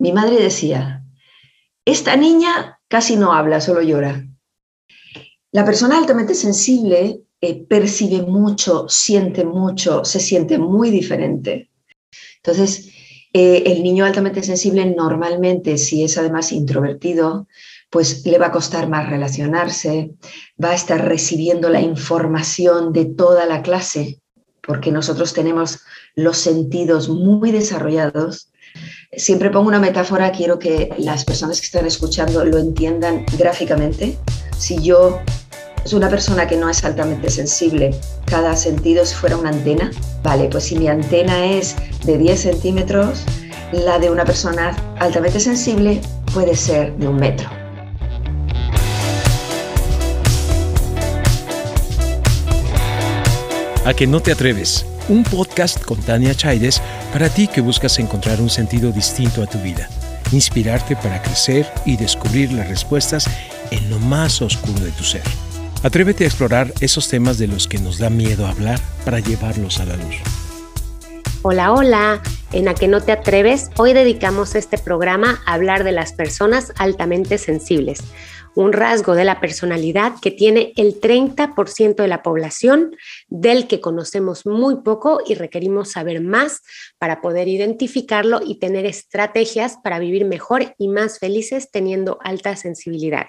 mi madre decía, esta niña casi no habla, solo llora. La persona altamente sensible eh, percibe mucho, siente mucho, se siente muy diferente. Entonces, eh, el niño altamente sensible normalmente, si es además introvertido, pues le va a costar más relacionarse, va a estar recibiendo la información de toda la clase, porque nosotros tenemos los sentidos muy desarrollados. Siempre pongo una metáfora, quiero que las personas que están escuchando lo entiendan gráficamente. Si yo es una persona que no es altamente sensible, cada sentido si fuera una antena, vale, pues si mi antena es de 10 centímetros, la de una persona altamente sensible puede ser de un metro. A que no te atreves, un podcast con Tania Chaides para ti que buscas encontrar un sentido distinto a tu vida, inspirarte para crecer y descubrir las respuestas en lo más oscuro de tu ser. Atrévete a explorar esos temas de los que nos da miedo hablar para llevarlos a la luz. Hola, hola. En A que no te atreves, hoy dedicamos este programa a hablar de las personas altamente sensibles, un rasgo de la personalidad que tiene el 30% de la población, del que conocemos muy poco y requerimos saber más para poder identificarlo y tener estrategias para vivir mejor y más felices teniendo alta sensibilidad.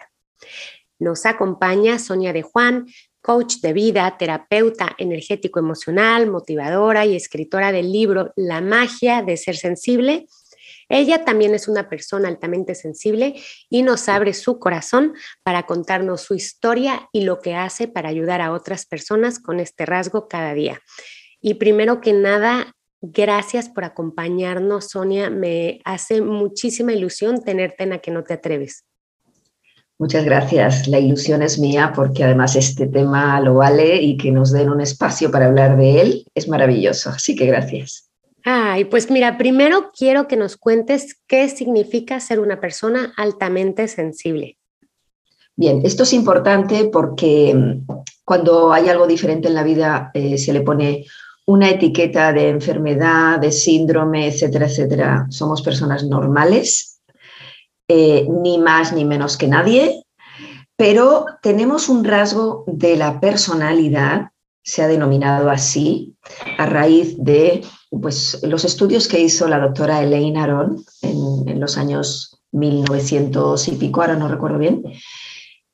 Nos acompaña Sonia de Juan, coach de vida, terapeuta energético emocional, motivadora y escritora del libro La magia de ser sensible. Ella también es una persona altamente sensible y nos abre su corazón para contarnos su historia y lo que hace para ayudar a otras personas con este rasgo cada día. Y primero que nada, gracias por acompañarnos, Sonia. Me hace muchísima ilusión tenerte en a que no te atreves. Muchas gracias. La ilusión es mía porque además este tema lo vale y que nos den un espacio para hablar de él es maravilloso. Así que gracias. Pues mira, primero quiero que nos cuentes qué significa ser una persona altamente sensible. Bien, esto es importante porque mm, cuando hay algo diferente en la vida eh, se le pone una etiqueta de enfermedad, de síndrome, etcétera, etcétera. Somos personas normales eh, ni más ni menos que nadie, pero tenemos un rasgo de la personalidad, se ha denominado así, a raíz de pues, los estudios que hizo la doctora Elaine Aron en, los años 1900 y pico, ahora no recuerdo bien.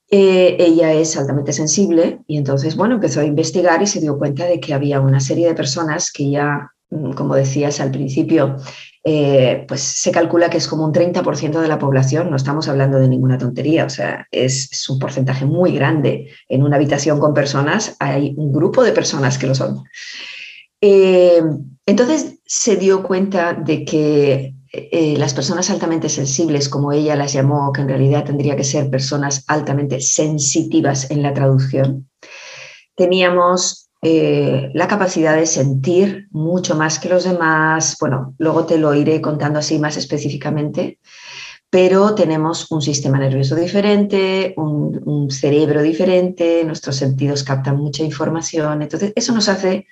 Eh, ella es altamente sensible y entonces, bueno, empezó a investigar y se dio cuenta de que había una serie de personas que ya, mm, como decías al principio, eh, pues se calcula que es como un 30% de la población, no estamos hablando de ninguna tontería, o sea, es, un porcentaje muy grande. En una habitación con personas hay un grupo de personas que lo son. Eh, entonces se dio cuenta de que eh, las personas altamente sensibles, como ella las llamó, que en realidad tendría que ser personas altamente sensitivas en la traducción, teníamos eh, la capacidad de sentir mucho más que los demás. Bueno, luego te lo iré contando así más específicamente, pero tenemos un sistema nervioso diferente, un, cerebro diferente, nuestros sentidos captan mucha información, entonces eso nos hace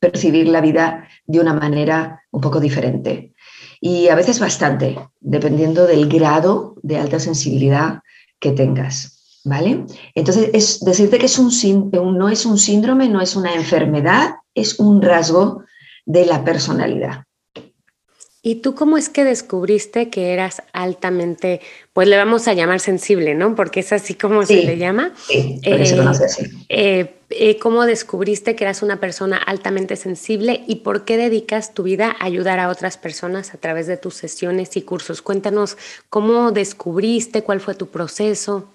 percibir la vida de una manera un poco diferente y a veces bastante, dependiendo del grado de alta sensibilidad que tengas. ¿Vale? Entonces, es decirte que es un, no es un síndrome, no es una enfermedad, es un rasgo de la personalidad. ¿Y tú cómo es que descubriste que eras altamente, pues le vamos a llamar sensible, ¿no? Porque es así como se le llama. Sí, se eh, conoce así. Eh, eh, ¿Cómo descubriste que eras una persona altamente sensible y por qué dedicas tu vida a ayudar a otras personas a través de tus sesiones y cursos? Cuéntanos cómo descubriste, cuál fue tu proceso.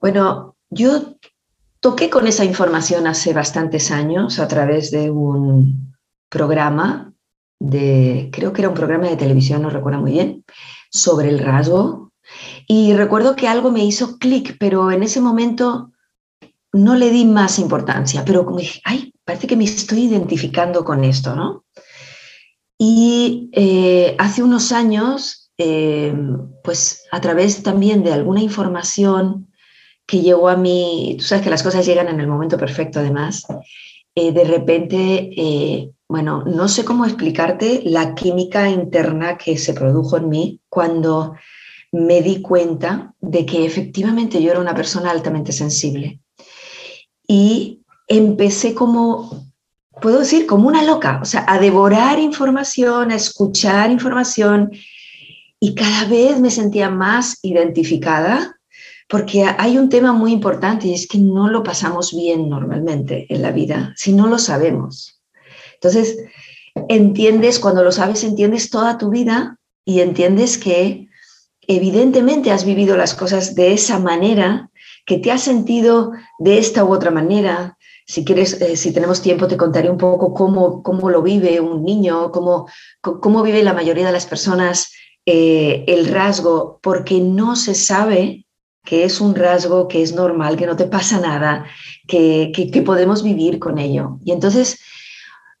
Bueno, yo toqué con esa información hace bastantes años a través de un programa de, creo que era un programa de televisión, no recuerdo muy bien, sobre el rasgo. Y recuerdo que algo me hizo clic, pero en ese momento no le di más importancia, pero como dije, ay, parece que me estoy identificando con esto, ¿no? Y eh, hace unos años, eh, pues a través también de alguna información que llegó a mí, tú sabes que las cosas llegan en el momento perfecto además, eh, de repente bueno, no sé cómo explicarte la química interna que se produjo en mí cuando me di cuenta de que efectivamente yo era una persona altamente sensible. Y empecé como, puedo decir, como una loca, o sea, a devorar información, a escuchar información y cada vez me sentía más identificada porque hay un tema muy importante y es que no lo pasamos bien normalmente en la vida si no lo sabemos. Entonces, entiendes, cuando lo sabes, entiendes toda tu vida y entiendes que evidentemente has vivido las cosas de esa manera, que te has sentido de esta u otra manera. Si quieres, eh, si tenemos tiempo, te contaré un poco cómo, cómo lo vive un niño, cómo, cómo vive la mayoría de las personas eh, el rasgo, porque no se sabe que es un rasgo que es normal, que no te pasa nada, que, que, podemos vivir con ello. Y entonces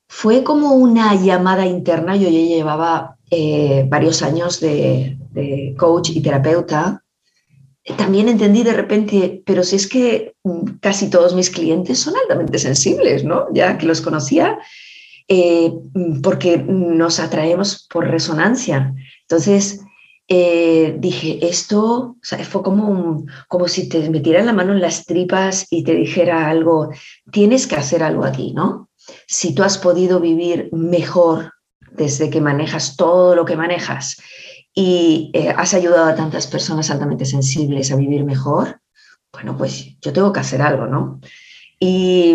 fue como una llamada interna, yo ya llevaba eh, varios años de, de coach y terapeuta, también entendí de repente, pero si es que mm, casi todos mis clientes son altamente sensibles, ¿no? Ya que los conocía, eh, mm, porque nos atraemos por resonancia. Entonces, eh, dije, esto fue como, como si te metieran la mano en las tripas y te dijera algo, tienes que hacer algo aquí, ¿no? Si tú has podido vivir mejor desde que manejas todo lo que manejas y eh, has ayudado a tantas personas altamente sensibles a vivir mejor, bueno, pues yo tengo que hacer algo, ¿no? Y,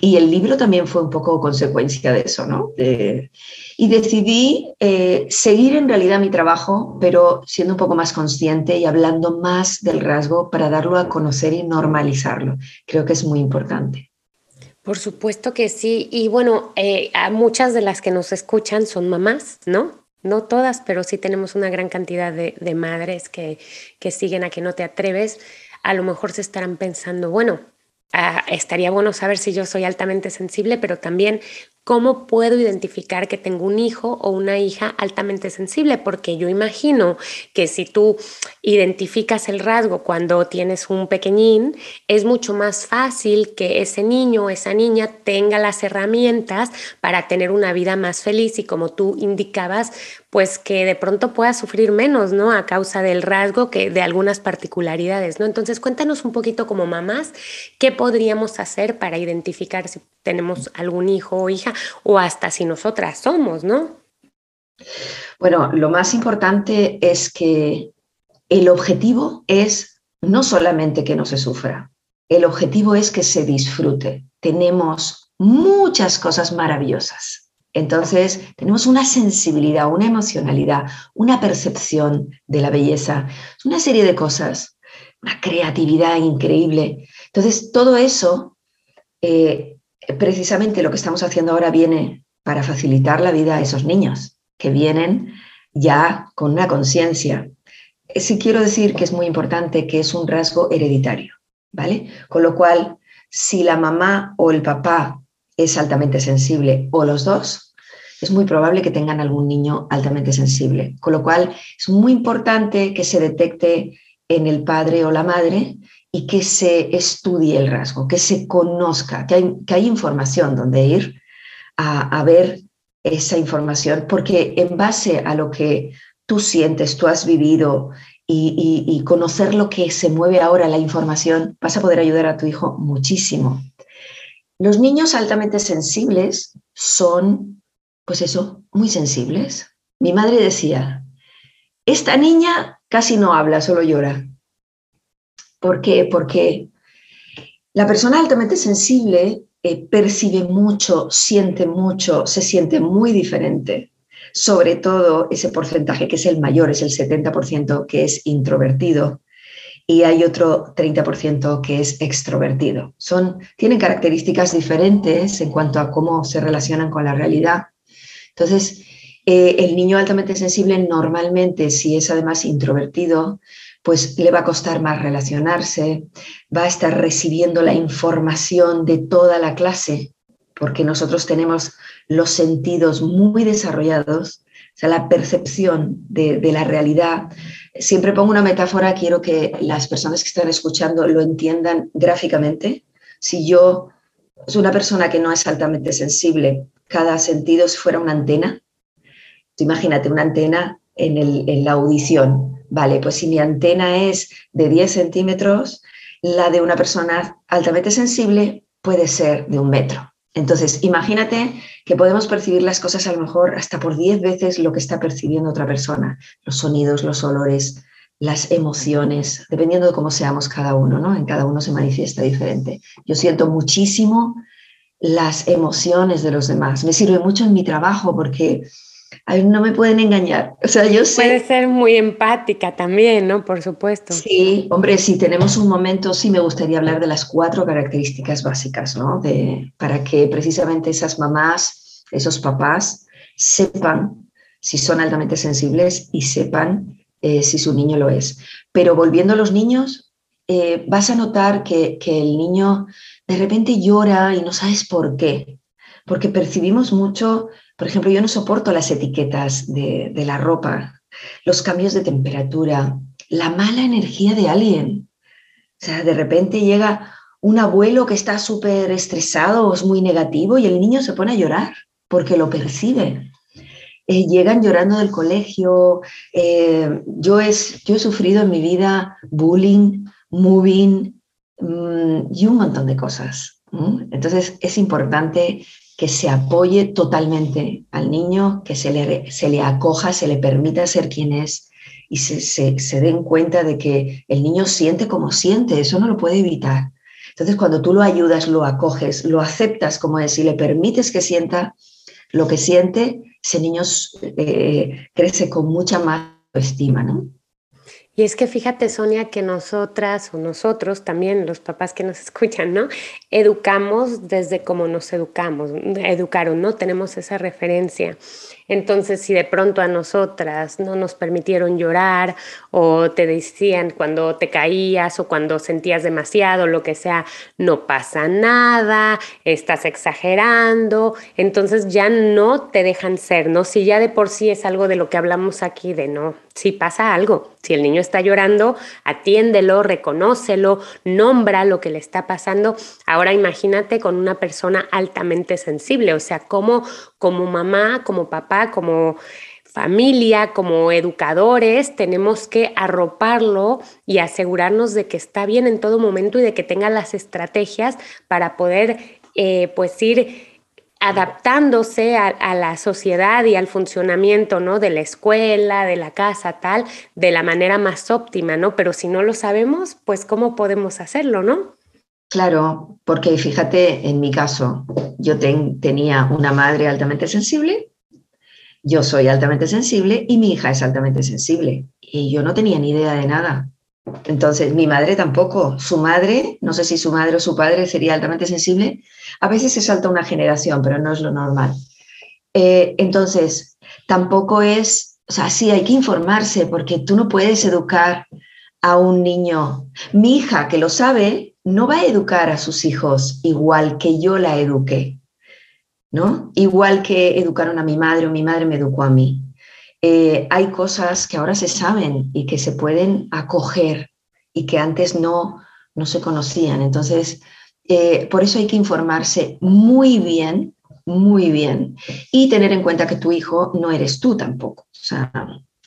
el libro también fue un poco consecuencia de eso, ¿no? y decidí eh, seguir en realidad mi trabajo, pero siendo un poco más consciente y hablando más del rasgo para darlo a conocer y normalizarlo. Creo que es muy importante. Por supuesto que sí. Y bueno, eh, a muchas de las que nos escuchan son mamás, ¿no? No todas, pero sí tenemos una gran cantidad de, madres que, que siguen a que no te atreves. A lo mejor se estarán pensando, bueno, Ah, estaría bueno saber si yo soy altamente sensible, pero también ¿Cómo puedo identificar que tengo un hijo o una hija altamente sensible? Porque yo imagino que si tú identificas el rasgo cuando tienes un pequeñín, es mucho más fácil que ese niño o esa niña tenga las herramientas para tener una vida más feliz y como tú indicabas, pues que de pronto pueda sufrir menos, ¿no? A causa del rasgo que de algunas particularidades, ¿no? Entonces, cuéntanos un poquito como mamás, ¿qué podríamos hacer para identificar si tenemos algún hijo o hija o hasta si nosotras somos, ¿no? Bueno, lo más importante es que el objetivo es no solamente que no se sufra, el objetivo es que se disfrute. Tenemos muchas cosas maravillosas. Entonces, tenemos una sensibilidad, una emocionalidad, una percepción de la belleza, una serie de cosas, una creatividad increíble. Entonces, todo eso eh, precisamente lo que estamos haciendo ahora viene para facilitar la vida a esos niños que vienen ya con una conciencia. Sí quiero decir que es muy importante que es un rasgo hereditario, ¿vale? Con lo cual, si la mamá o el papá es altamente sensible o los dos, es muy probable que tengan algún niño altamente sensible. Con lo cual, es muy importante que se detecte en el padre o la madre y que se estudie el rasgo, que se conozca, que hay, que hay información donde ir a, ver esa información, porque en base a lo que tú sientes, tú has vivido y, y, conocer lo que se mueve ahora, la información, vas a poder ayudar a tu hijo muchísimo. Los niños altamente sensibles son, pues eso, muy sensibles. Mi madre decía, esta niña casi no habla, solo llora. ¿Por qué? Porque la persona altamente sensible eh, percibe mucho, siente mucho, se siente muy diferente. Sobre todo ese porcentaje que es el mayor, es el 70% que es introvertido y hay otro 30% que es extrovertido. Son, tienen características diferentes en cuanto a cómo se relacionan con la realidad. Entonces, eh, el niño altamente sensible normalmente, si es además introvertido, pues le va a costar más relacionarse, va a estar recibiendo la información de toda la clase, porque nosotros tenemos los sentidos muy desarrollados, o sea, la percepción de, la realidad. Siempre pongo una metáfora, quiero que las personas que están escuchando lo entiendan gráficamente. Si yo soy una persona que no es altamente sensible, cada sentido fuera una antena. imagínate una antena en, en la audición. Vale, pues si mi antena es de 10 centímetros, la de una persona altamente sensible puede ser de un metro. Entonces, imagínate que podemos percibir las cosas a lo mejor hasta por 10 veces lo que está percibiendo otra persona, los sonidos, los olores, las emociones, dependiendo de cómo seamos cada uno, ¿no? En cada uno se manifiesta diferente. Yo siento muchísimo las emociones de los demás. Me sirve mucho en mi trabajo porque no me pueden engañar. O sea, yo sé. Puede ser muy empática también, ¿no? Por supuesto. Sí, hombre, si tenemos un momento, sí me gustaría hablar de las cuatro características básicas, ¿no? De, para que precisamente esas mamás, esos papás, sepan si son altamente sensibles y sepan eh, si su niño lo es. Pero volviendo a los niños, eh, vas a notar que, que el niño de repente llora y no sabes por qué. Porque percibimos mucho por ejemplo, yo no soporto las etiquetas de, la ropa, los cambios de temperatura, la mala energía de alguien. O sea, de repente llega un abuelo que está súper estresado o es muy negativo y el niño se pone a llorar porque lo percibe. Eh, llegan llorando del colegio. Eh, yo, es, yo he sufrido en mi vida bullying, moving mm, y un montón de cosas. Entonces es importante que se apoye totalmente al niño, que se le, se le acoja, se le permita ser quien es y se, se, den cuenta de que el niño siente como siente, eso no lo puede evitar. Entonces, cuando tú lo ayudas, lo acoges, lo aceptas como es y le permites que sienta lo que siente, ese niño eh, crece con mucha más estima, ¿no? Y es que fíjate, Sonia, que nosotras o nosotros también, los papás que nos escuchan, ¿no? Educamos desde cómo nos educamos, educaron, ¿no? Tenemos esa referencia. Entonces, si de pronto a nosotras no nos permitieron llorar o te decían cuando te caías o cuando sentías demasiado, lo que sea, no pasa nada, estás exagerando, entonces ya no te dejan ser, ¿no? Si ya de por sí es algo de lo que hablamos aquí, de no, si pasa algo, si el niño está llorando, atiéndelo, reconócelo, nombra lo que le está pasando. Ahora imagínate con una persona altamente sensible, o sea, como, como mamá, como papá, como familia, como educadores, tenemos que arroparlo y asegurarnos de que está bien en todo momento y de que tenga las estrategias para poder eh, pues ir adaptándose a, la sociedad y al funcionamiento, ¿no? De la escuela, de la casa, tal, de la manera más óptima, ¿no? Pero si no lo sabemos, pues ¿cómo podemos hacerlo, no? Claro, porque fíjate, en mi caso, yo tenía una madre altamente sensible, yo soy altamente sensible y mi hija es altamente sensible. Y yo no tenía ni idea de nada. Entonces, mi madre tampoco. Su madre, no sé si su madre o su padre sería altamente sensible. A veces se salta una generación, pero no es lo normal. Eh, entonces, tampoco es, o sea, sí hay que informarse porque tú no puedes educar a un niño. Mi hija, que lo sabe, no va a educar a sus hijos igual que yo la eduqué, ¿no? Igual que educaron a mi madre o mi madre me educó a mí. Eh, hay cosas que ahora se saben y que se pueden acoger y que antes no, no se conocían. Entonces, eh, por eso hay que informarse muy bien, muy bien, y tener en cuenta que tu hijo no eres tú tampoco. O sea,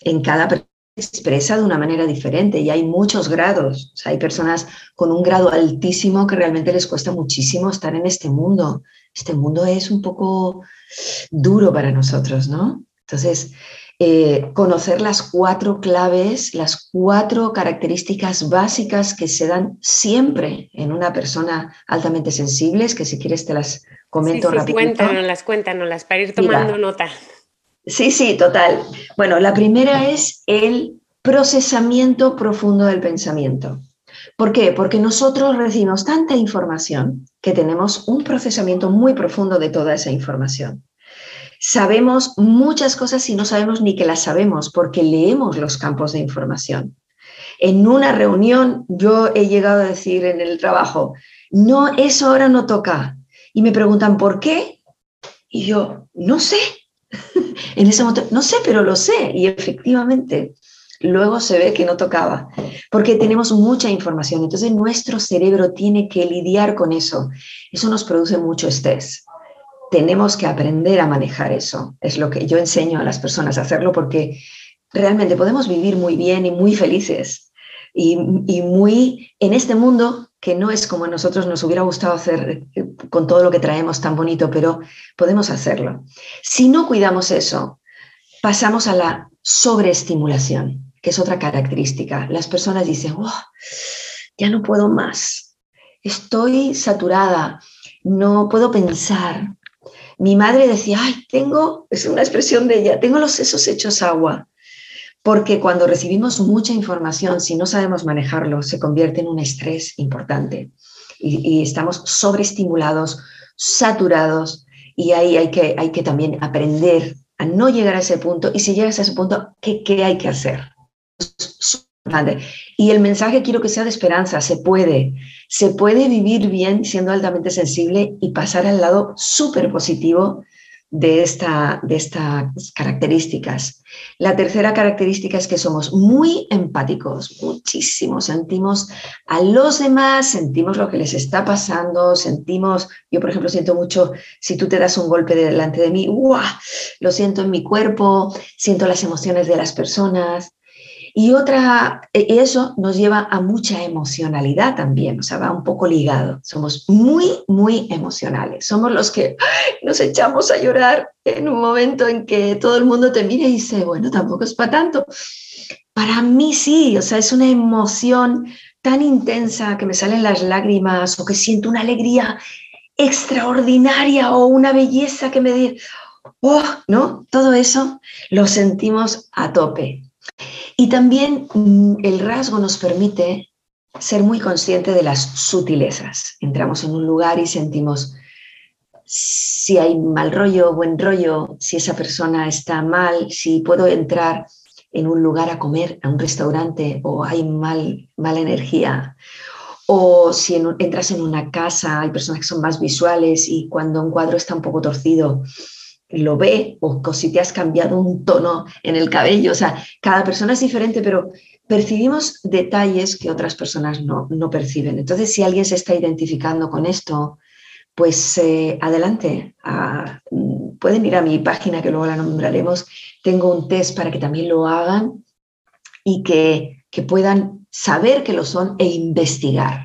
en cada persona expresa de una manera diferente y hay muchos grados. O sea, hay personas con un grado altísimo que realmente les cuesta muchísimo estar en este mundo. Este mundo es un poco duro para nosotros, ¿no? Entonces, eh, conocer las cuatro claves, las cuatro características básicas que se dan siempre en una persona altamente sensible, que si quieres te las comento sí, sí, Cuéntanos, cuéntanos para ir tomando nota. Sí, sí, total. Bueno, la primera es el procesamiento profundo del pensamiento. ¿Por qué? Porque nosotros recibimos tanta información que tenemos un procesamiento muy profundo de toda esa información. Sabemos muchas cosas y no sabemos ni que las sabemos porque leemos los campos de información. En una reunión yo he llegado a decir en el trabajo, no, eso ahora no toca. Y me preguntan, ¿por qué? Y yo, no sé. en ese momento, no sé, pero lo sé. Y efectivamente, luego se ve que no tocaba, porque tenemos mucha información. Entonces nuestro cerebro tiene que lidiar con eso. Eso nos produce mucho estrés tenemos que aprender a manejar eso. Es lo que yo enseño a las personas a hacerlo porque realmente podemos vivir muy bien y muy felices y, muy en este mundo que no es como a nosotros nos hubiera gustado hacer eh, con todo lo que traemos tan bonito, pero podemos hacerlo. Si no cuidamos eso, pasamos a la sobreestimulación, que es otra característica. Las personas dicen, ya no puedo más, estoy saturada, no puedo pensar. Mi madre decía, ay, tengo, es una expresión de ella, tengo los sesos hechos agua porque cuando recibimos mucha información, si no sabemos manejarlo, se convierte en un estrés importante y, estamos sobreestimulados, saturados y ahí hay que, hay que también aprender a no llegar a ese punto y si llegas a ese punto, ¿qué, qué hay que hacer? Y el mensaje quiero que sea de esperanza, se puede, se puede vivir bien siendo altamente sensible y pasar al lado súper positivo de, esta, de estas características. La tercera característica es que somos muy empáticos, muchísimo. Sentimos a los demás, sentimos lo que les está pasando, sentimos, yo por ejemplo siento mucho, si tú te das un golpe delante de mí, lo siento en mi cuerpo, siento las emociones de las personas. Y otra, e, eso nos lleva a mucha emocionalidad también, o sea, va un poco ligado. Somos muy, muy emocionales. Somos los que nos echamos a llorar en un momento en que todo el mundo te mira y dice, bueno, tampoco es para tanto. Para mí sí, o sea, es una emoción tan intensa que me salen las lágrimas o que siento una alegría extraordinaria o una belleza que me dice, oh, ¿no? Todo eso lo sentimos a tope. Y también mm, el rasgo nos permite ser muy consciente de las sutilezas. Entramos en un lugar y sentimos si hay mal rollo, buen rollo, si esa persona está mal, si puedo entrar en un lugar a comer, a un restaurante, o hay mal, mala energía. O si entras en una casa, hay personas que son más visuales y cuando un cuadro está un poco torcido, lo ve o, si te has cambiado un tono en el cabello. O sea, cada persona es diferente, pero percibimos detalles que otras personas no, perciben. Entonces, si alguien se está identificando con esto, pues eh, adelante. Pueden ir a mi página, que luego la nombraremos. Tengo un test para que también lo hagan y que, que puedan saber que lo son e investigar.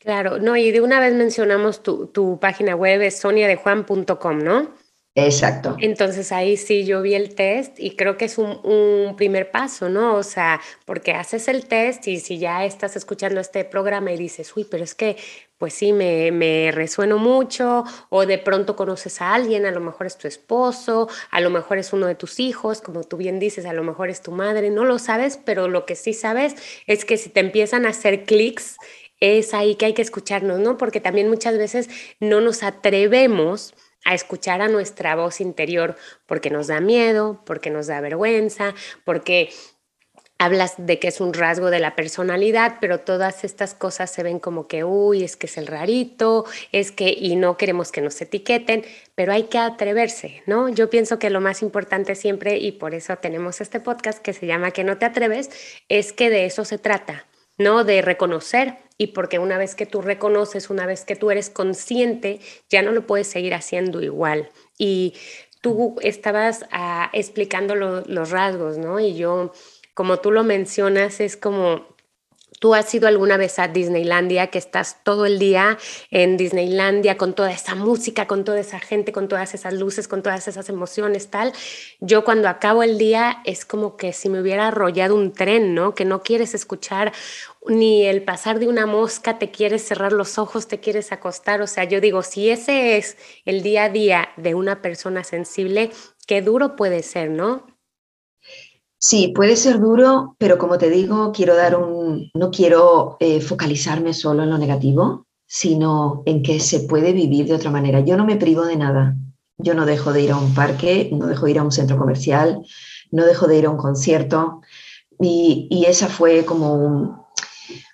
Claro, no, y de una vez mencionamos tu, página web, es soniadejuan.com, ¿no? Exacto. Entonces ahí sí yo vi el test y creo que es un, primer paso, ¿no? O sea, porque haces el test y si ya estás escuchando este programa y dices, uy, pero es que pues sí, me, me resueno mucho o de pronto conoces a alguien, a lo mejor es tu esposo, a lo mejor es uno de tus hijos, como tú bien dices, a lo mejor es tu madre, no lo sabes, pero lo que sí sabes es que si te empiezan a hacer clics es ahí que hay que escucharnos, ¿no? Porque también muchas veces no nos atrevemos a escuchar a nuestra voz interior porque nos da miedo, porque nos da vergüenza, porque hablas de que es un rasgo de la personalidad, pero todas estas cosas se ven como que, uy, es que es el rarito, es que, y no queremos que nos etiqueten, pero hay que atreverse, ¿no? Yo pienso que lo más importante siempre, y por eso tenemos este podcast que se llama Que no te atreves, es que de eso se trata, ¿no? De reconocer y porque una vez que tú reconoces, una vez que tú eres consciente, ya no lo puedes seguir haciendo igual. Y tú estabas ah, explicando los rasgos, ¿no? Y yo, como tú lo mencionas, es como ¿Tú has ido alguna vez a Disneylandia, que estás todo el día en Disneylandia con toda esa música, con toda esa gente, con todas esas luces, con todas esas emociones, tal? Yo cuando acabo el día es como que si me hubiera arrollado un tren, ¿no? Que no quieres escuchar ni el pasar de una mosca, te quieres cerrar los ojos, te quieres acostar. O sea, yo digo, si ese es el día a día de una persona sensible, qué duro puede ser, ¿no? Sí, puede ser duro, pero como te digo, quiero dar un, no quiero eh, focalizarme solo en lo negativo, sino en que se puede vivir de otra manera. Yo no me privo de nada. Yo no dejo de ir a un parque, no dejo de ir a un centro comercial, no dejo de ir a un concierto. Y, y esa fue como,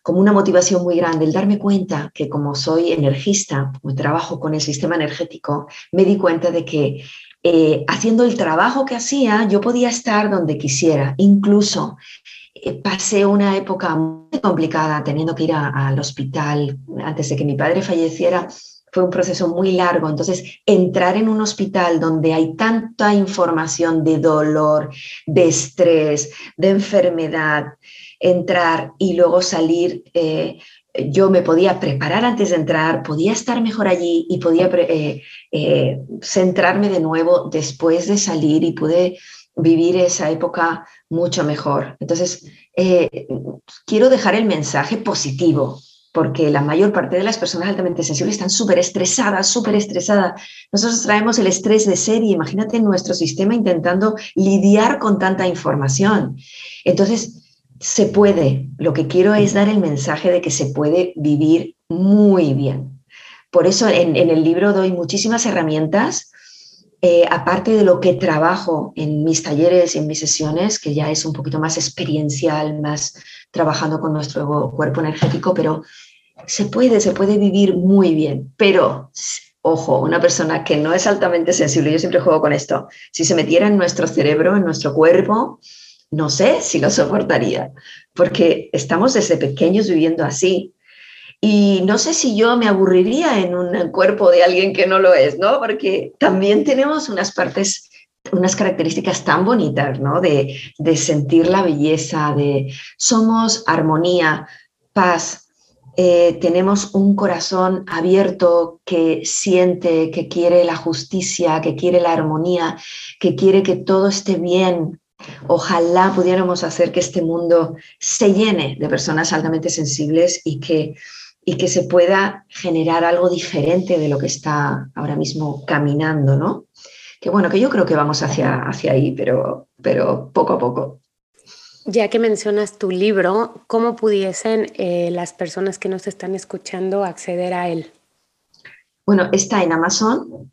como una motivación muy grande, el darme cuenta que como soy energista, como trabajo con el sistema energético, me di cuenta de que eh, haciendo el trabajo que hacía, yo podía estar donde quisiera. Incluso eh, pasé una época muy complicada teniendo que ir al hospital antes de que mi padre falleciera. fue un proceso muy largo. Entonces, entrar en un hospital donde hay tanta información de dolor, de estrés, de enfermedad, entrar y luego salir, eh, yo me podía preparar antes de entrar, podía estar mejor allí y podía eh, eh, centrarme de nuevo después de salir y pude vivir esa época mucho mejor. Entonces, quiero dejar el mensaje positivo, porque la mayor parte de las personas altamente sensibles están súper estresadas, súper estresadas. Nosotros traemos el estrés de serie, imagínate nuestro sistema intentando lidiar con tanta información. Entonces, se puede, lo que quiero es dar el mensaje de que se puede vivir muy bien. Por eso en, el libro doy muchísimas herramientas, eh, aparte de lo que trabajo en mis talleres y en mis sesiones, que ya es un poquito más experiencial, más trabajando con nuestro cuerpo energético, pero se puede, se puede vivir muy bien, pero ojo, una persona que no es altamente sensible, yo siempre juego con esto, si se metiera en nuestro cerebro, en nuestro cuerpo, no sé si lo soportaría, porque estamos desde pequeños viviendo así. Y no sé si yo me aburriría en un cuerpo de alguien que no lo es, ¿no? Porque también tenemos unas partes unas características tan bonitas, ¿no? De, de sentir la belleza, de somos armonía, paz, eh, tenemos un corazón abierto que siente, que quiere la justicia, que quiere la armonía, que quiere que todo esté bien. Ojalá pudiéramos hacer que este mundo se llene de personas altamente sensibles y que, y que se pueda generar algo diferente de lo que está ahora mismo caminando, ¿no? Que bueno, que yo creo que vamos hacia, hacia ahí, pero, pero poco a poco. Ya que mencionas tu libro, ¿cómo pudiesen eh, las personas que nos están escuchando acceder a él? Bueno, está en Amazon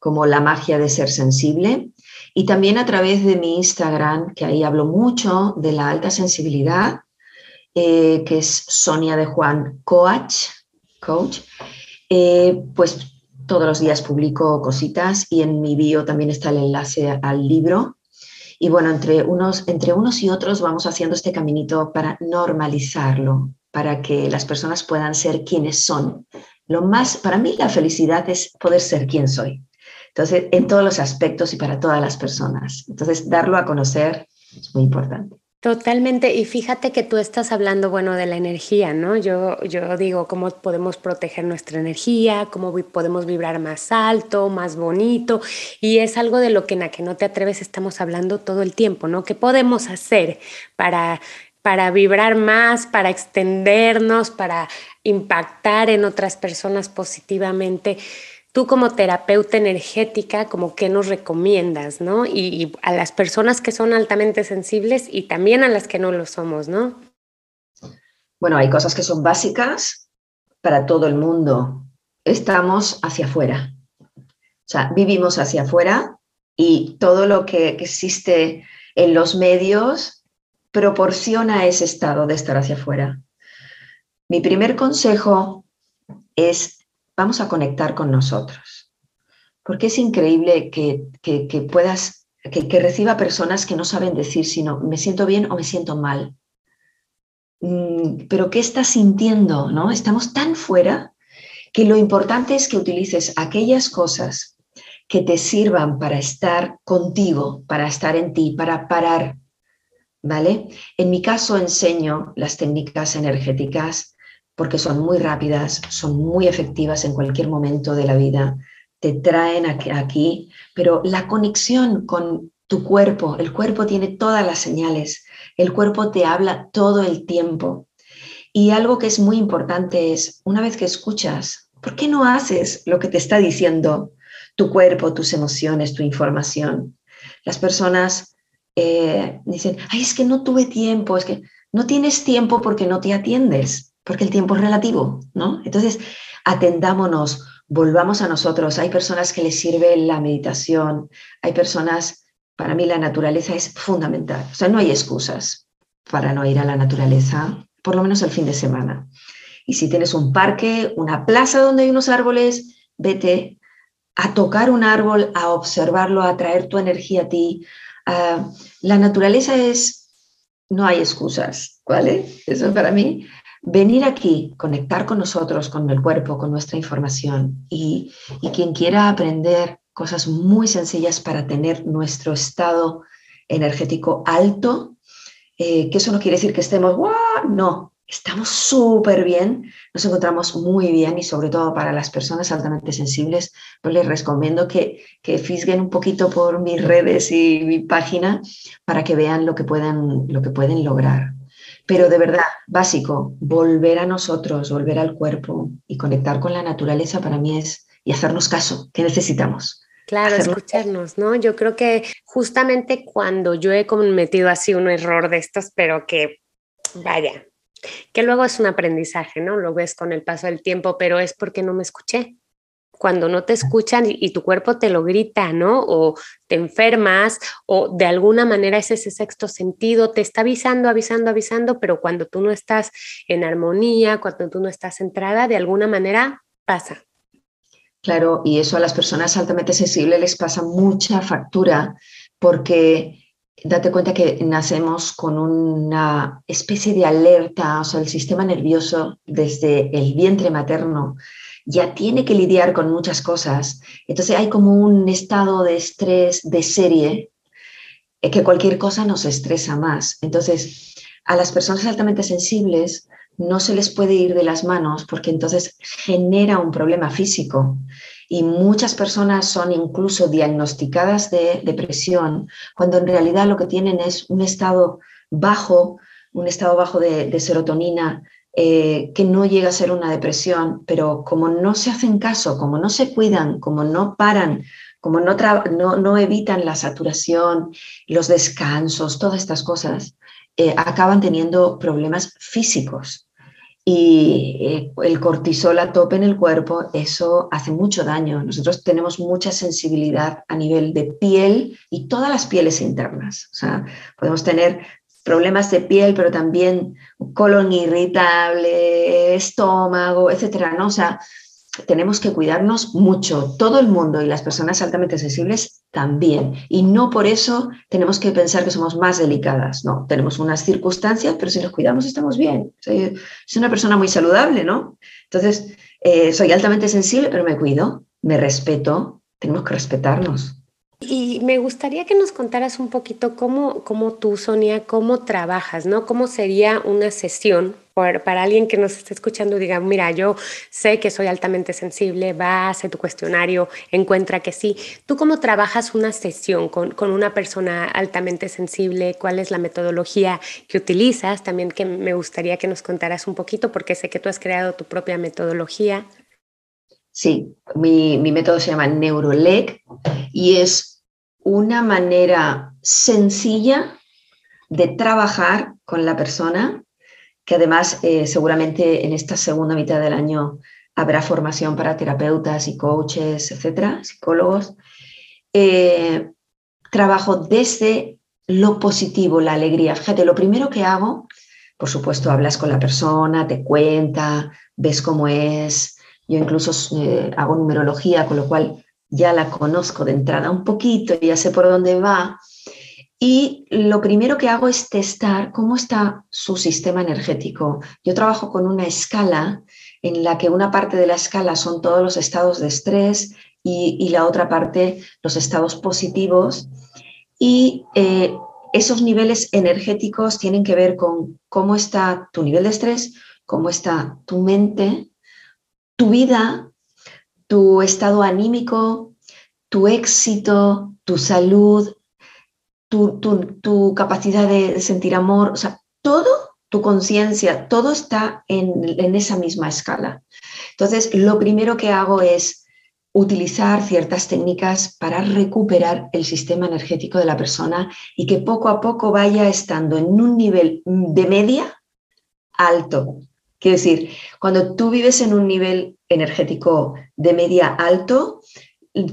como La magia de ser sensible y también a través de mi Instagram, que ahí hablo mucho de la alta sensibilidad, eh, que es Sonia de Juan Coach, coach eh, pues todos los días publico cositas y en mi bio también está el enlace al libro y bueno, entre unos, entre unos y otros vamos haciendo este caminito para normalizarlo, para que las personas puedan ser quienes son. Lo más, para mí la felicidad es poder ser quien soy. Entonces, en todos los aspectos y para todas las personas. Entonces, darlo a conocer es muy importante. Totalmente, y fíjate que tú estás hablando, bueno, de la energía, ¿no? Yo, yo digo cómo podemos proteger nuestra energía, cómo podemos vibrar más alto, más bonito, y es algo de lo que en la que no te atreves estamos hablando todo el tiempo, ¿no? ¿Qué podemos hacer para, para vibrar más, para extendernos, para impactar en otras personas positivamente? Tú como terapeuta energética, como qué nos recomiendas, ¿no? Y, a las personas que son altamente sensibles y también a las que no lo somos, ¿no? Bueno, hay cosas que son básicas para todo el mundo. Estamos hacia afuera. O sea, vivimos hacia afuera y todo lo que existe en los medios proporciona ese estado de estar hacia afuera. Mi primer consejo es vamos a conectar con nosotros. Porque es increíble que, puedas, que, reciba personas que no saben decir sino me siento bien o me siento mal. Mm, pero ¿qué estás sintiendo? ¿no? Estamos tan fuera que lo importante es que utilices aquellas cosas que te sirvan para estar contigo, para estar en ti, para parar. ¿Vale? En mi caso enseño las técnicas energéticas porque son muy rápidas, son muy efectivas en cualquier momento de la vida, te traen aquí, pero la conexión con tu cuerpo, el cuerpo tiene todas las señales, el cuerpo te habla todo el tiempo. Y algo que es muy importante es, una vez que escuchas, ¿por qué no haces lo que te está diciendo tu cuerpo, tus emociones, tu información? Las personas eh, dicen, ay, es que no tuve tiempo, es que no tienes tiempo porque no te atiendes porque el tiempo es relativo, ¿no? Entonces, atendámonos, volvamos a nosotros. Hay personas que les sirve la meditación, hay personas, para mí la naturaleza es fundamental. O sea, no hay excusas para no ir a la naturaleza, por lo menos el fin de semana. Y si tienes un parque, una plaza donde hay unos árboles, vete a tocar un árbol, a observarlo, a traer tu energía a ti. la naturaleza es, no hay excusas, ¿vale? Eso para mí venir aquí, conectar con nosotros, con el cuerpo, con nuestra información y, quien quiera aprender cosas muy sencillas para tener nuestro estado energético alto, eh, que eso no quiere decir que estemos, ¡guau! no, estamos súper bien, nos encontramos muy bien y sobre todo para las personas altamente sensibles, pues les recomiendo que, que fisguen un poquito por mis redes y mi página para que vean lo que pueden, lo que pueden lograr. Pero de verdad, básico, volver a nosotros, volver al cuerpo y conectar con la naturaleza para mí es y hacernos caso, que necesitamos. Claro, escucharnos, ¿no? Yo creo que justamente cuando yo he cometido así un error de estos, pero que vaya, que luego es un aprendizaje, ¿no? Lo ves con el paso del tiempo, pero es porque no me escuché cuando no te escuchan y, tu cuerpo te lo grita, ¿no? O te enfermas o de alguna manera es ese sexto sentido, te está avisando, avisando, avisando, pero cuando tú no estás en armonía, cuando tú no estás centrada, de alguna manera pasa. Claro, y eso a las personas altamente sensibles les pasa mucha factura porque date cuenta que nacemos con una especie de alerta, o sea, el sistema nervioso desde el vientre materno ya tiene que lidiar con muchas cosas. Entonces hay como un estado de estrés de serie eh, que cualquier cosa nos estresa más. Entonces, a las personas altamente sensibles no se les puede ir de las manos porque entonces genera un problema físico. Y muchas personas son incluso diagnosticadas de depresión cuando en realidad lo que tienen es un estado bajo, un estado bajo de, de serotonina, eh, que no llega a ser una depresión, pero como no se hacen caso, como no se cuidan, como no paran, como no, evitan la saturación, los descansos, todas estas cosas, eh, acaban teniendo problemas físicos. Y eh, el cortisol a tope en el cuerpo, eso hace mucho daño. Nosotros tenemos mucha sensibilidad a nivel de piel y todas las pieles internas. O sea, podemos tener problemas de piel, pero también colon irritable, estómago, etcétera, ¿no? O sea, tenemos que cuidarnos mucho, todo el mundo y las personas altamente sensibles también. Y no por eso tenemos que pensar que somos más delicadas, no. Tenemos unas circunstancias, pero si nos cuidamos estamos bien. Soy, una persona muy saludable, ¿no? Entonces, eh, soy altamente sensible, pero me cuido, me respeto, tenemos que respetarnos. Y me gustaría que nos contaras un poquito cómo, cómo tú, Sonia, cómo trabajas, ¿no? ¿Cómo sería una sesión para alguien que nos esté escuchando y diga, mira, yo sé que soy altamente sensible, va, hace tu cuestionario, encuentra que sí. ¿Tú cómo trabajas una sesión con, con una persona altamente sensible? ¿Cuál es la metodología que utilizas? También que me gustaría que nos contaras un poquito, porque sé que tú has creado tu propia metodología. Sí, mi, mi método se llama NeuroLEC y es una manera sencilla de trabajar con la persona, que además eh, seguramente en esta segunda mitad del año habrá formación para terapeutas y coaches, etcétera, psicólogos. Eh, trabajo desde lo positivo, la alegría. Fíjate, lo primero que hago, por supuesto, hablas con la persona, te cuenta, ves cómo es. Yo incluso eh, hago numerología, con lo cual ya la conozco de entrada un poquito, ya sé por dónde va. Y lo primero que hago es testar cómo está su sistema energético. Yo trabajo con una escala en la que una parte de la escala son todos los estados de estrés y, la otra parte los estados positivos. Y eh, esos niveles energéticos tienen que ver con cómo está tu nivel de estrés, cómo está tu mente, tu vida, tu estado anímico, tu éxito, tu salud, tu, capacidad de sentir amor, o sea, todo, tu conciencia, todo está en, esa misma escala. Entonces, lo primero que hago es utilizar ciertas técnicas para recuperar el sistema energético de la persona y que poco a poco vaya estando en un nivel de media alto. Quiero decir, cuando tú vives en un nivel energético de media alto,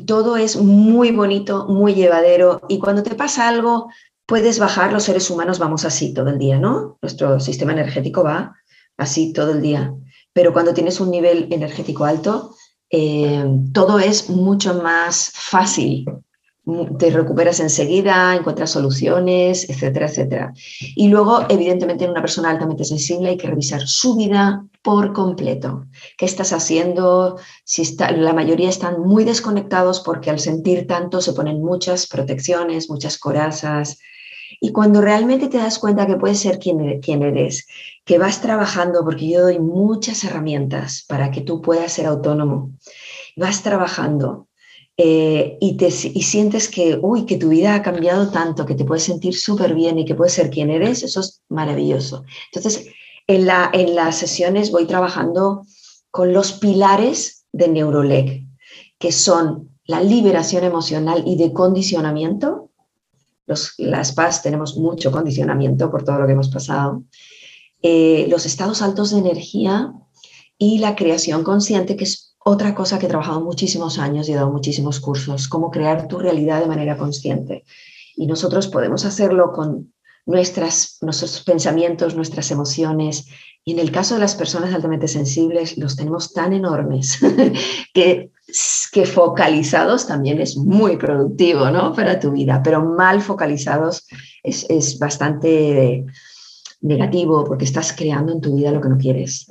todo es muy bonito, muy llevadero y cuando te pasa algo puedes bajar, los seres humanos vamos así todo el día, ¿no? Nuestro sistema energético va así todo el día, pero cuando tienes un nivel energético alto, eh, todo es mucho más fácil, te recuperas enseguida, encuentras soluciones, etcétera, etcétera. Y luego, evidentemente, en una persona altamente sensible hay que revisar su vida por completo. ¿Qué estás haciendo? Si la mayoría están muy desconectados porque al sentir tanto se ponen muchas protecciones, muchas corazas. Y cuando realmente te das cuenta que puedes ser quien, e, quien eres, que vas trabajando, porque yo doy muchas herramientas para que tú puedas ser autónomo, vas trabajando eh, y, te, y sientes que, uy, que tu vida ha cambiado tanto, que te puedes sentir súper bien y que puedes ser quien eres, eso es maravilloso. Entonces, en, la, en las sesiones voy trabajando con los pilares de Neurolec, que son la liberación emocional y de condicionamiento. Los, las PAS tenemos mucho condicionamiento por todo lo que hemos pasado. Eh, los estados altos de energía y la creación consciente, que es otra cosa que he trabajado muchísimos años y he dado muchísimos cursos, cómo crear tu realidad de manera consciente. Y nosotros podemos hacerlo con nuestras, nuestros pensamientos, nuestras emociones. Y en el caso de las personas altamente sensibles, los tenemos tan enormes que, que focalizados también es muy productivo ¿no? para tu vida, pero mal focalizados es, es bastante negativo porque estás creando en tu vida lo que no quieres.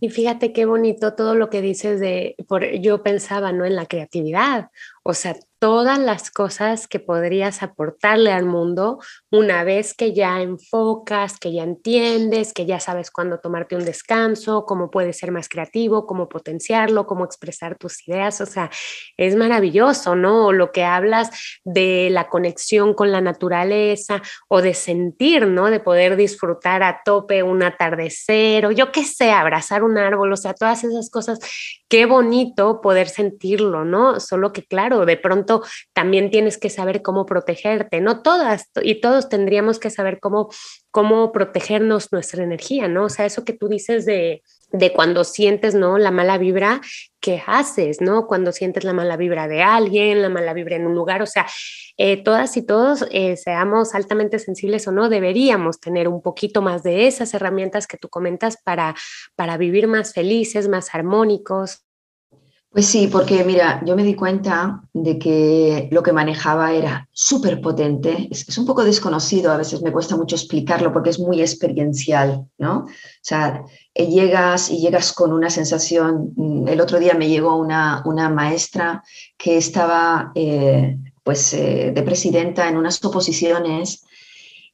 Y fíjate qué bonito todo lo que dices de, por, yo pensaba, ¿no? En la creatividad, o sea, todas las cosas que podrías aportarle al mundo una vez que ya enfocas, que ya entiendes, que ya sabes cuándo tomarte un descanso, cómo puedes ser más creativo, cómo potenciarlo, cómo expresar tus ideas. O sea, es maravilloso, ¿no? lo que hablas de la conexión con la naturaleza o de sentir, ¿no? De poder disfrutar a tope un atardecer o yo qué sé, abrazar un árbol, o sea, todas esas cosas. Qué bonito poder sentirlo, ¿no? Solo que, claro, de pronto también tienes que saber cómo protegerte, no todas y todos tendríamos que saber cómo, cómo protegernos nuestra energía, ¿no? O sea, eso que tú dices de, de cuando sientes, ¿no? La mala vibra, ¿qué haces, ¿no? Cuando sientes la mala vibra de alguien, la mala vibra en un lugar, o sea, eh, todas y todos, eh, seamos altamente sensibles o no, deberíamos tener un poquito más de esas herramientas que tú comentas para, para vivir más felices, más armónicos. Pues sí, porque mira, yo me di cuenta de que lo que manejaba era súper potente, es, un poco desconocido, a veces me cuesta mucho explicarlo porque es muy experiencial, ¿no? O sea, eh, llegas y llegas con una sensación, mm, el otro día me llegó una, una maestra que estaba eh, pues eh, de presidenta en unas oposiciones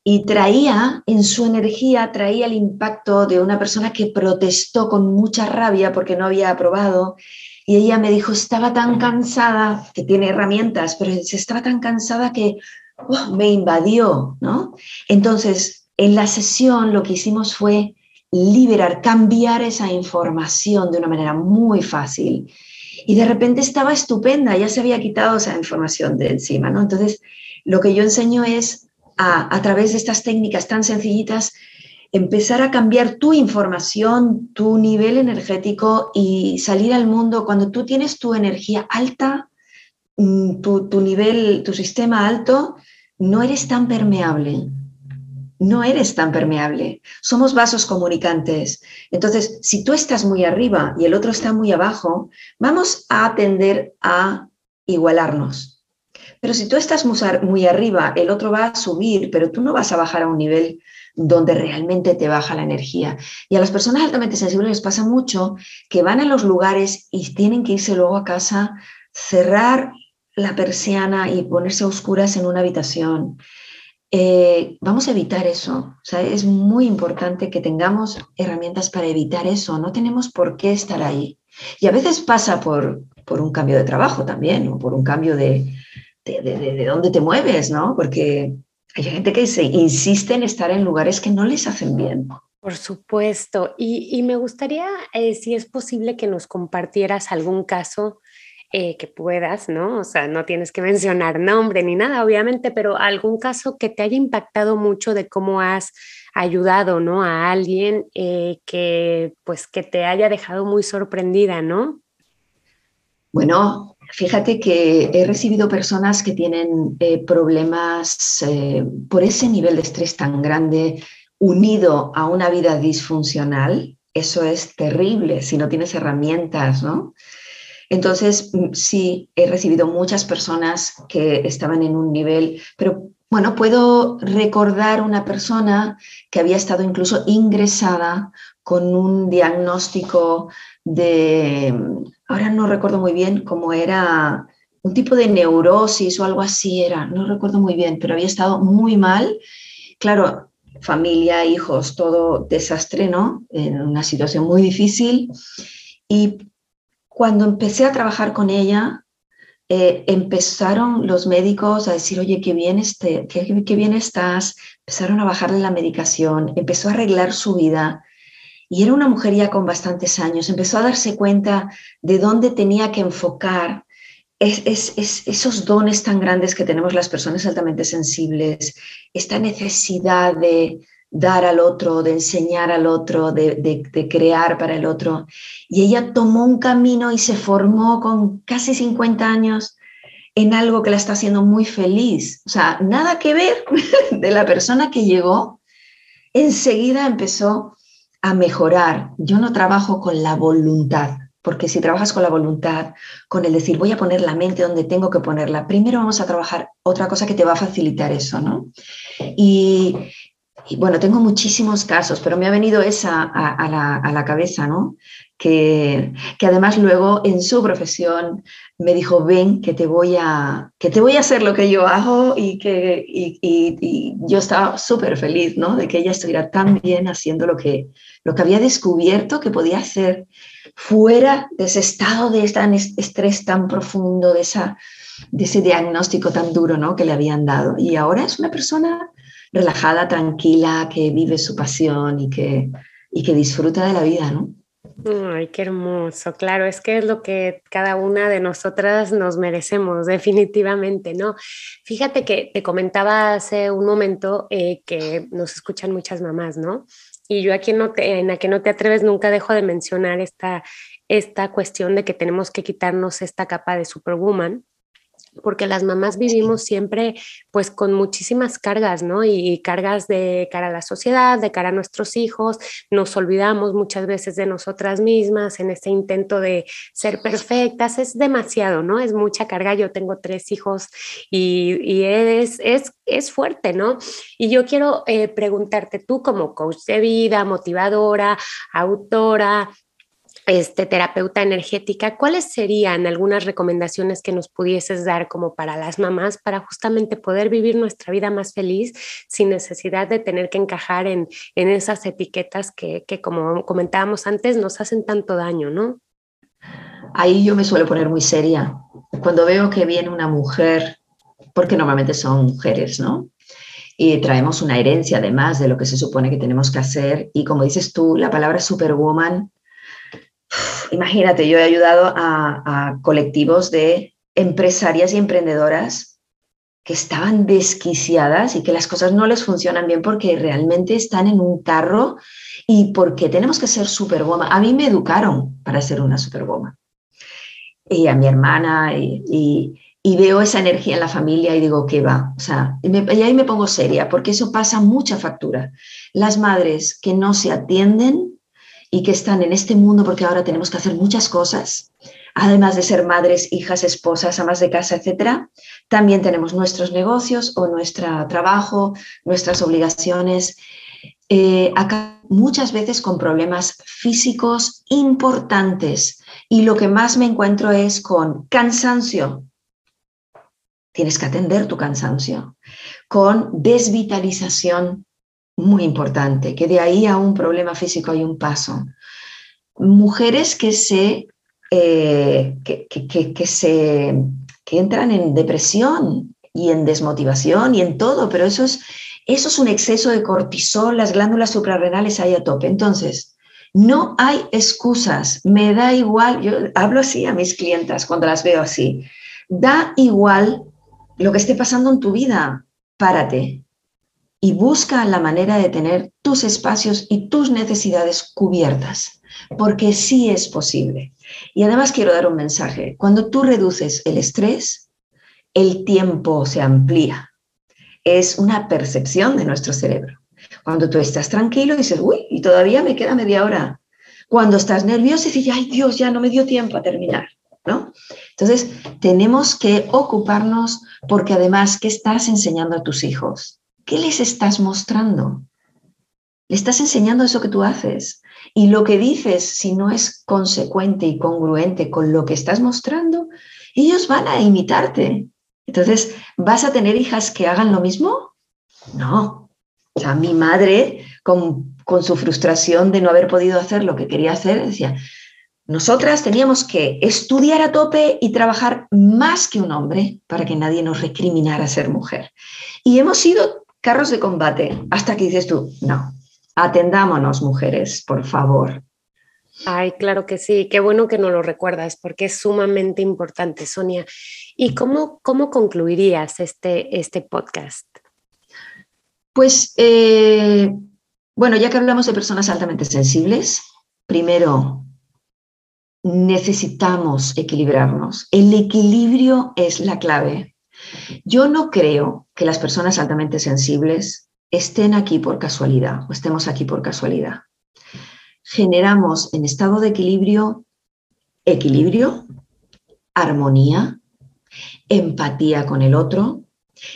y traía en su energía, traía el impacto de una persona que protestó con mucha rabia porque no había aprobado y ella me dijo, estaba tan cansada, que tiene herramientas, pero estaba tan cansada que oh, me invadió, ¿no? Entonces, en la sesión lo que hicimos fue liberar, cambiar esa información de una manera muy fácil. Y de repente estaba estupenda, ya se había quitado esa información de encima, ¿no? Entonces, lo que yo enseño es a, a través de estas técnicas tan sencillitas, empezar a cambiar tu información, tu nivel energético y salir al mundo cuando tú tienes tu energía alta, mm, tu, nivel, tu sistema alto, no eres tan permeable. No eres tan permeable. Somos vasos comunicantes. Entonces, si tú estás muy arriba y el otro está muy abajo, vamos a tender a igualarnos. Pero si tú estás muy arriba, el otro va a subir, pero tú no vas a bajar a un nivel donde realmente te baja la energía. Y a las personas altamente sensibles les pasa mucho que van a los lugares y tienen que irse luego a casa, cerrar la persiana y ponerse a oscuras en una habitación. Eh, vamos a evitar eso. O sea, es muy importante que tengamos herramientas para evitar eso. No tenemos por qué estar ahí. Y a veces pasa por, por un cambio de trabajo también, o por un cambio de, de, de, de dónde te mueves, ¿no? Porque hay gente que se insiste en estar en lugares que no les hacen bien. Por supuesto. Y, me gustaría, eh, si es posible, que nos compartieras algún caso eh, que puedas, ¿no? O sea, no tienes que mencionar nombre ni nada, obviamente, pero algún caso que te haya impactado mucho de cómo has ayudado, ¿no? A alguien eh, que, pues, que te haya dejado muy sorprendida, ¿no? Bueno, Fíjate que he recibido personas que tienen eh, problemas eh, por ese nivel de estrés tan grande unido a una vida disfuncional. Eso es terrible si no tienes herramientas, ¿no? Entonces, mm, sí, he recibido muchas personas que estaban en un nivel, pero bueno, puedo recordar una persona que había estado incluso ingresada con un diagnóstico de, ahora no recuerdo muy bien cómo era, un tipo de neurosis o algo así era, no recuerdo muy bien, pero había estado muy mal. Claro, familia, hijos, todo desastre, ¿no? En una situación muy difícil. Y cuando empecé a trabajar con ella, eh, empezaron los médicos a decir, oye, qué bien, este, qué, qué bien estás, empezaron a bajarle la medicación, empezó a arreglar su vida. Y era una mujer ya con bastantes años, empezó a darse cuenta de dónde tenía que enfocar es, esos dones tan grandes que tenemos las personas altamente sensibles, esta necesidad de dar al otro, de enseñar al otro, de, de, crear para el otro. Y ella tomó un camino y se formó con casi 50 años en algo que la está haciendo muy feliz. O sea, nada que ver de la persona que llegó, enseguida empezó a mejorar. Yo no trabajo con la voluntad, porque si trabajas con la voluntad, con el decir, voy a poner la mente donde tengo que ponerla, primero vamos a trabajar otra cosa que te va a facilitar eso, ¿no? Y, bueno, tengo muchísimos casos, pero me ha venido esa a, la, a la, cabeza, ¿no? Que, que, además luego en su profesión me dijo, ven, que te voy a, que te voy a hacer lo que yo hago y que y, y, yo estaba súper feliz, ¿no? De que ella estuviera tan bien haciendo lo que, lo que había descubierto que podía hacer fuera de ese estado de estrés tan profundo, de, esa, de ese diagnóstico tan duro ¿no? que le habían dado. Y ahora es una persona relajada, tranquila, que vive su pasión y que, y que disfruta de la vida, ¿no? Ay, qué hermoso. Claro, es que es lo que cada una de nosotras nos merecemos, definitivamente, ¿no? Fíjate que te comentaba hace un momento eh, que nos escuchan muchas mamás, ¿no? Y yo aquí no te, en la que no te atreves nunca dejo de mencionar esta, esta cuestión de que tenemos que quitarnos esta capa de superwoman porque las mamás vivimos siempre pues con muchísimas cargas, ¿no? Y, cargas de cara a la sociedad, de cara a nuestros hijos, nos olvidamos muchas veces de nosotras mismas en ese intento de ser perfectas, es demasiado, ¿no? Es mucha carga, yo tengo tres hijos y, es, es, es, fuerte, ¿no? Y yo quiero eh, preguntarte tú como coach de vida, motivadora, autora, este, terapeuta energética, ¿cuáles serían algunas recomendaciones que nos pudieses dar como para las mamás para justamente poder vivir nuestra vida más feliz sin necesidad de tener que encajar en, en esas etiquetas que, que, como comentábamos antes, nos hacen tanto daño, ¿no? Ahí yo me suelo poner muy seria. Cuando veo que viene una mujer, porque normalmente son mujeres, ¿no? y traemos una herencia además de lo que se supone que tenemos que hacer. Y como dices tú, la palabra superwoman imagínate, yo he ayudado a, colectivos de empresarias y emprendedoras que estaban desquiciadas y que las cosas no les funcionan bien porque realmente están en un carro y porque tenemos que ser superwoman. A mí me educaron para ser una superwoman. Y a mi hermana y, veo esa energía en la familia y digo, ¿qué va? O sea, y ahí me pongo seria porque eso pasa mucha factura. Las madres que no se atienden y que están en este mundo porque ahora tenemos que hacer muchas cosas, además de ser madres, hijas, esposas, amas de casa, etcétera, también tenemos nuestros negocios o nuestro trabajo, nuestras obligaciones. Eh, acá muchas veces con problemas físicos importantes y lo que más me encuentro es con cansancio. Tienes que atender tu cansancio, con desvitalización muy importante, que de ahí a un problema físico hay un paso. Mujeres que se, eh, que, se que entran en depresión y en desmotivación y en todo, pero eso es, eso es un exceso de cortisol, las glándulas suprarrenales ahí a tope. Entonces, no hay excusas, me da igual, yo hablo así a mis clientas cuando las veo así, da igual lo que esté pasando en tu vida, párate, y busca la manera de tener tus espacios y tus necesidades cubiertas, porque sí es posible. Y además quiero dar un mensaje. Cuando tú reduces el estrés, el tiempo se amplía. Es una percepción de nuestro cerebro. Cuando tú estás tranquilo, dices, uy, y todavía me queda media hora. Cuando estás nervioso, dices, ay Dios, ya no me dio tiempo a terminar. ¿no? Entonces, tenemos que ocuparnos porque además, ¿qué estás enseñando a tus hijos? ¿Qué les estás mostrando? Le estás enseñando eso que tú haces. Y lo que dices, si no es consecuente y congruente con lo que estás mostrando, ellos van a imitarte. Entonces, ¿vas a tener hijas que hagan lo mismo? No. O sea, mi madre, con, con su frustración de no haber podido hacer lo que quería hacer, decía, nosotras teníamos que estudiar a tope y trabajar más que un hombre para que nadie nos recriminara ser mujer. Y hemos sido carros de combate hasta que dices tú, no, atendámonos mujeres, por favor. Ay, claro que sí, qué bueno que nos lo recuerdas porque es sumamente importante, Sonia. ¿Y cómo, cómo concluirías este, este podcast? Pues, eh, bueno, ya que hablamos de personas altamente sensibles, primero, necesitamos equilibrarnos. El equilibrio es la clave. Yo no creo que las personas altamente sensibles estén aquí por casualidad o estemos aquí por casualidad. Generamos en estado de equilibrio equilibrio, armonía, empatía con el otro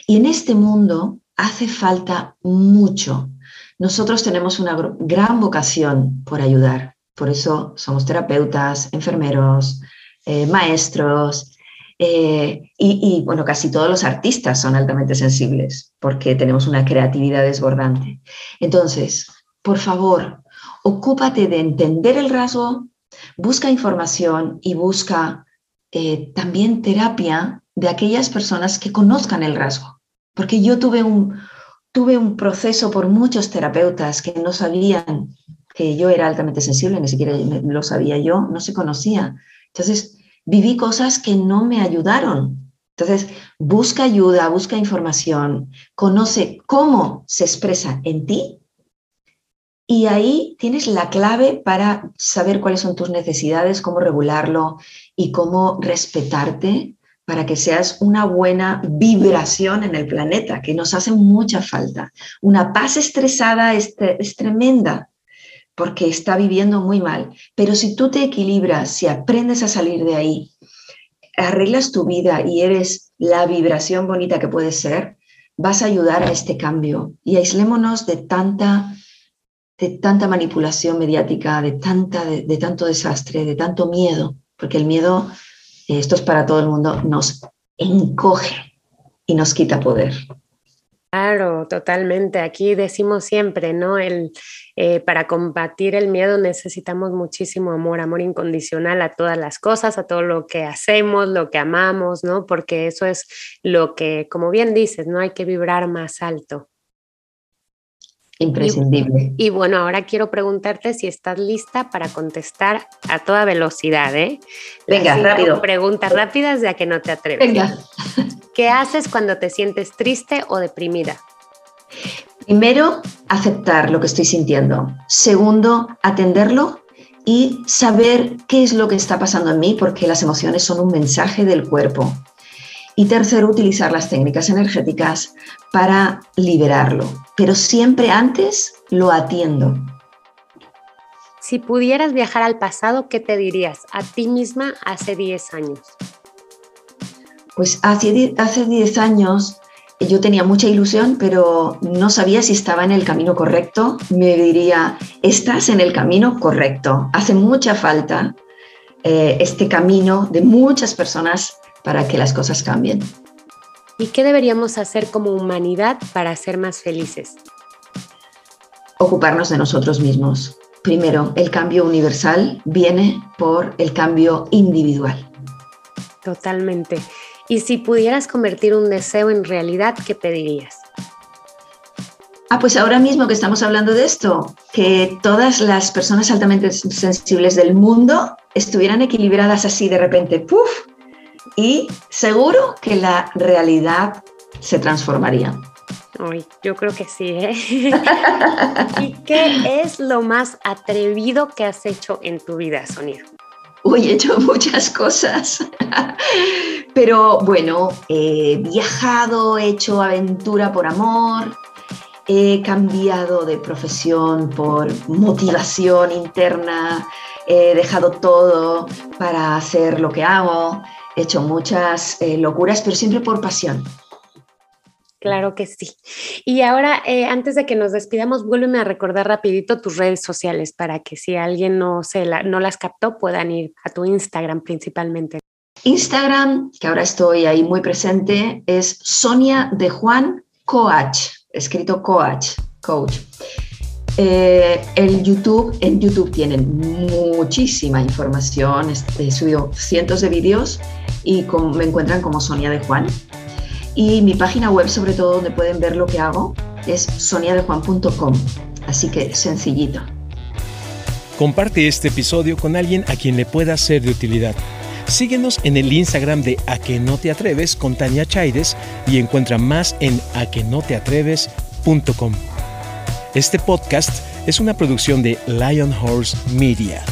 y en este mundo hace falta mucho. Nosotros tenemos una gran vocación por ayudar por eso somos terapeutas, enfermeros, eh, maestros eh, y, bueno, casi todos los artistas son altamente sensibles porque tenemos una creatividad desbordante. Entonces, por favor, ocúpate de entender el rasgo, busca información y busca eh, también terapia de aquellas personas que conozcan el rasgo. Porque yo tuve un, tuve un proceso por muchos terapeutas que no sabían que yo era altamente sensible, ni siquiera lo sabía yo, no se conocía. Entonces, viví cosas que no me ayudaron. Entonces, busca ayuda, busca información, conoce cómo se expresa en ti y ahí tienes la clave para saber cuáles son tus necesidades, cómo regularlo y cómo respetarte para que seas una buena vibración en el planeta, que nos hace mucha falta. Una paz estresada es, es tremenda porque está viviendo muy mal. Pero si tú te equilibras, si aprendes a salir de ahí, arreglas tu vida y eres la vibración bonita que puedes ser, vas a ayudar a este cambio. Y aislémonos de tanta, de tanta manipulación mediática, de, tanta, de, de tanto desastre, de tanto miedo, porque el miedo, esto es para todo el mundo, nos encoge y nos quita poder. Claro, totalmente. Aquí decimos siempre, ¿no? El, eh, para combatir el miedo necesitamos muchísimo amor, amor incondicional a todas las cosas, a todo lo que hacemos, lo que amamos, ¿no? Porque eso es lo que, como bien dices, ¿no? Hay que vibrar más alto. Imprescindible. Y, bueno, ahora quiero preguntarte si estás lista para contestar a toda velocidad, ¿eh? Venga, rápido. Preguntas rápidas ya que no te atreves. Venga. ¿Qué haces cuando te sientes triste o deprimida? Primero, aceptar lo que estoy sintiendo. Segundo, atenderlo y saber qué es lo que está pasando en mí, porque las emociones son un mensaje del cuerpo. Y tercero, utilizar las técnicas energéticas para liberarlo. Pero siempre antes lo atiendo. Si pudieras viajar al pasado, ¿qué te dirías a ti misma hace 10 años? Pues hace 10 años yo tenía mucha ilusión, pero no sabía si estaba en el camino correcto. Me diría, estás en el camino correcto. Hace mucha falta eh, este camino de muchas personas para que las cosas cambien. ¿Y qué deberíamos hacer como humanidad para ser más felices? Ocuparnos de nosotros mismos. Primero, el cambio universal viene por el cambio individual. Totalmente. Y si pudieras convertir un deseo en realidad, ¿qué pedirías? Ah, pues ahora mismo que estamos hablando de esto, que todas las personas altamente sensibles del mundo estuvieran equilibradas así de repente, ¡puf! Y seguro que la realidad se transformaría. Ay, yo creo que sí, ¿eh? ¿Y qué es lo más atrevido que has hecho en tu vida, Sonia? Uy, he hecho muchas cosas. Pero bueno, he viajado, he hecho aventura por amor, he cambiado de profesión por motivación interna, he dejado todo para hacer lo que hago, he hecho muchas eh, locuras, pero siempre por pasión. Claro que sí. Y ahora, eh, antes de que nos despidamos, vuélveme a recordar rapidito tus redes sociales para que si alguien no, se no las captó, puedan ir a tu Instagram principalmente. Instagram, que ahora estoy ahí muy presente, es Sonia de Juan Coach, escrito Coach, Coach. Eh, el YouTube, en YouTube tienen muchísima información, he subido cientos de vídeos y me encuentran como Sonia de Juan. Y mi página web, sobre todo, donde pueden ver lo que hago, es soniadejuan.com. Así que sencillito. Comparte este episodio con alguien a quien le pueda ser de utilidad. Síguenos en el Instagram de A que no te atreves con Tania Chaides y encuentra más en aquenoteatreves.com. Este podcast es una producción de Lion Horse Media.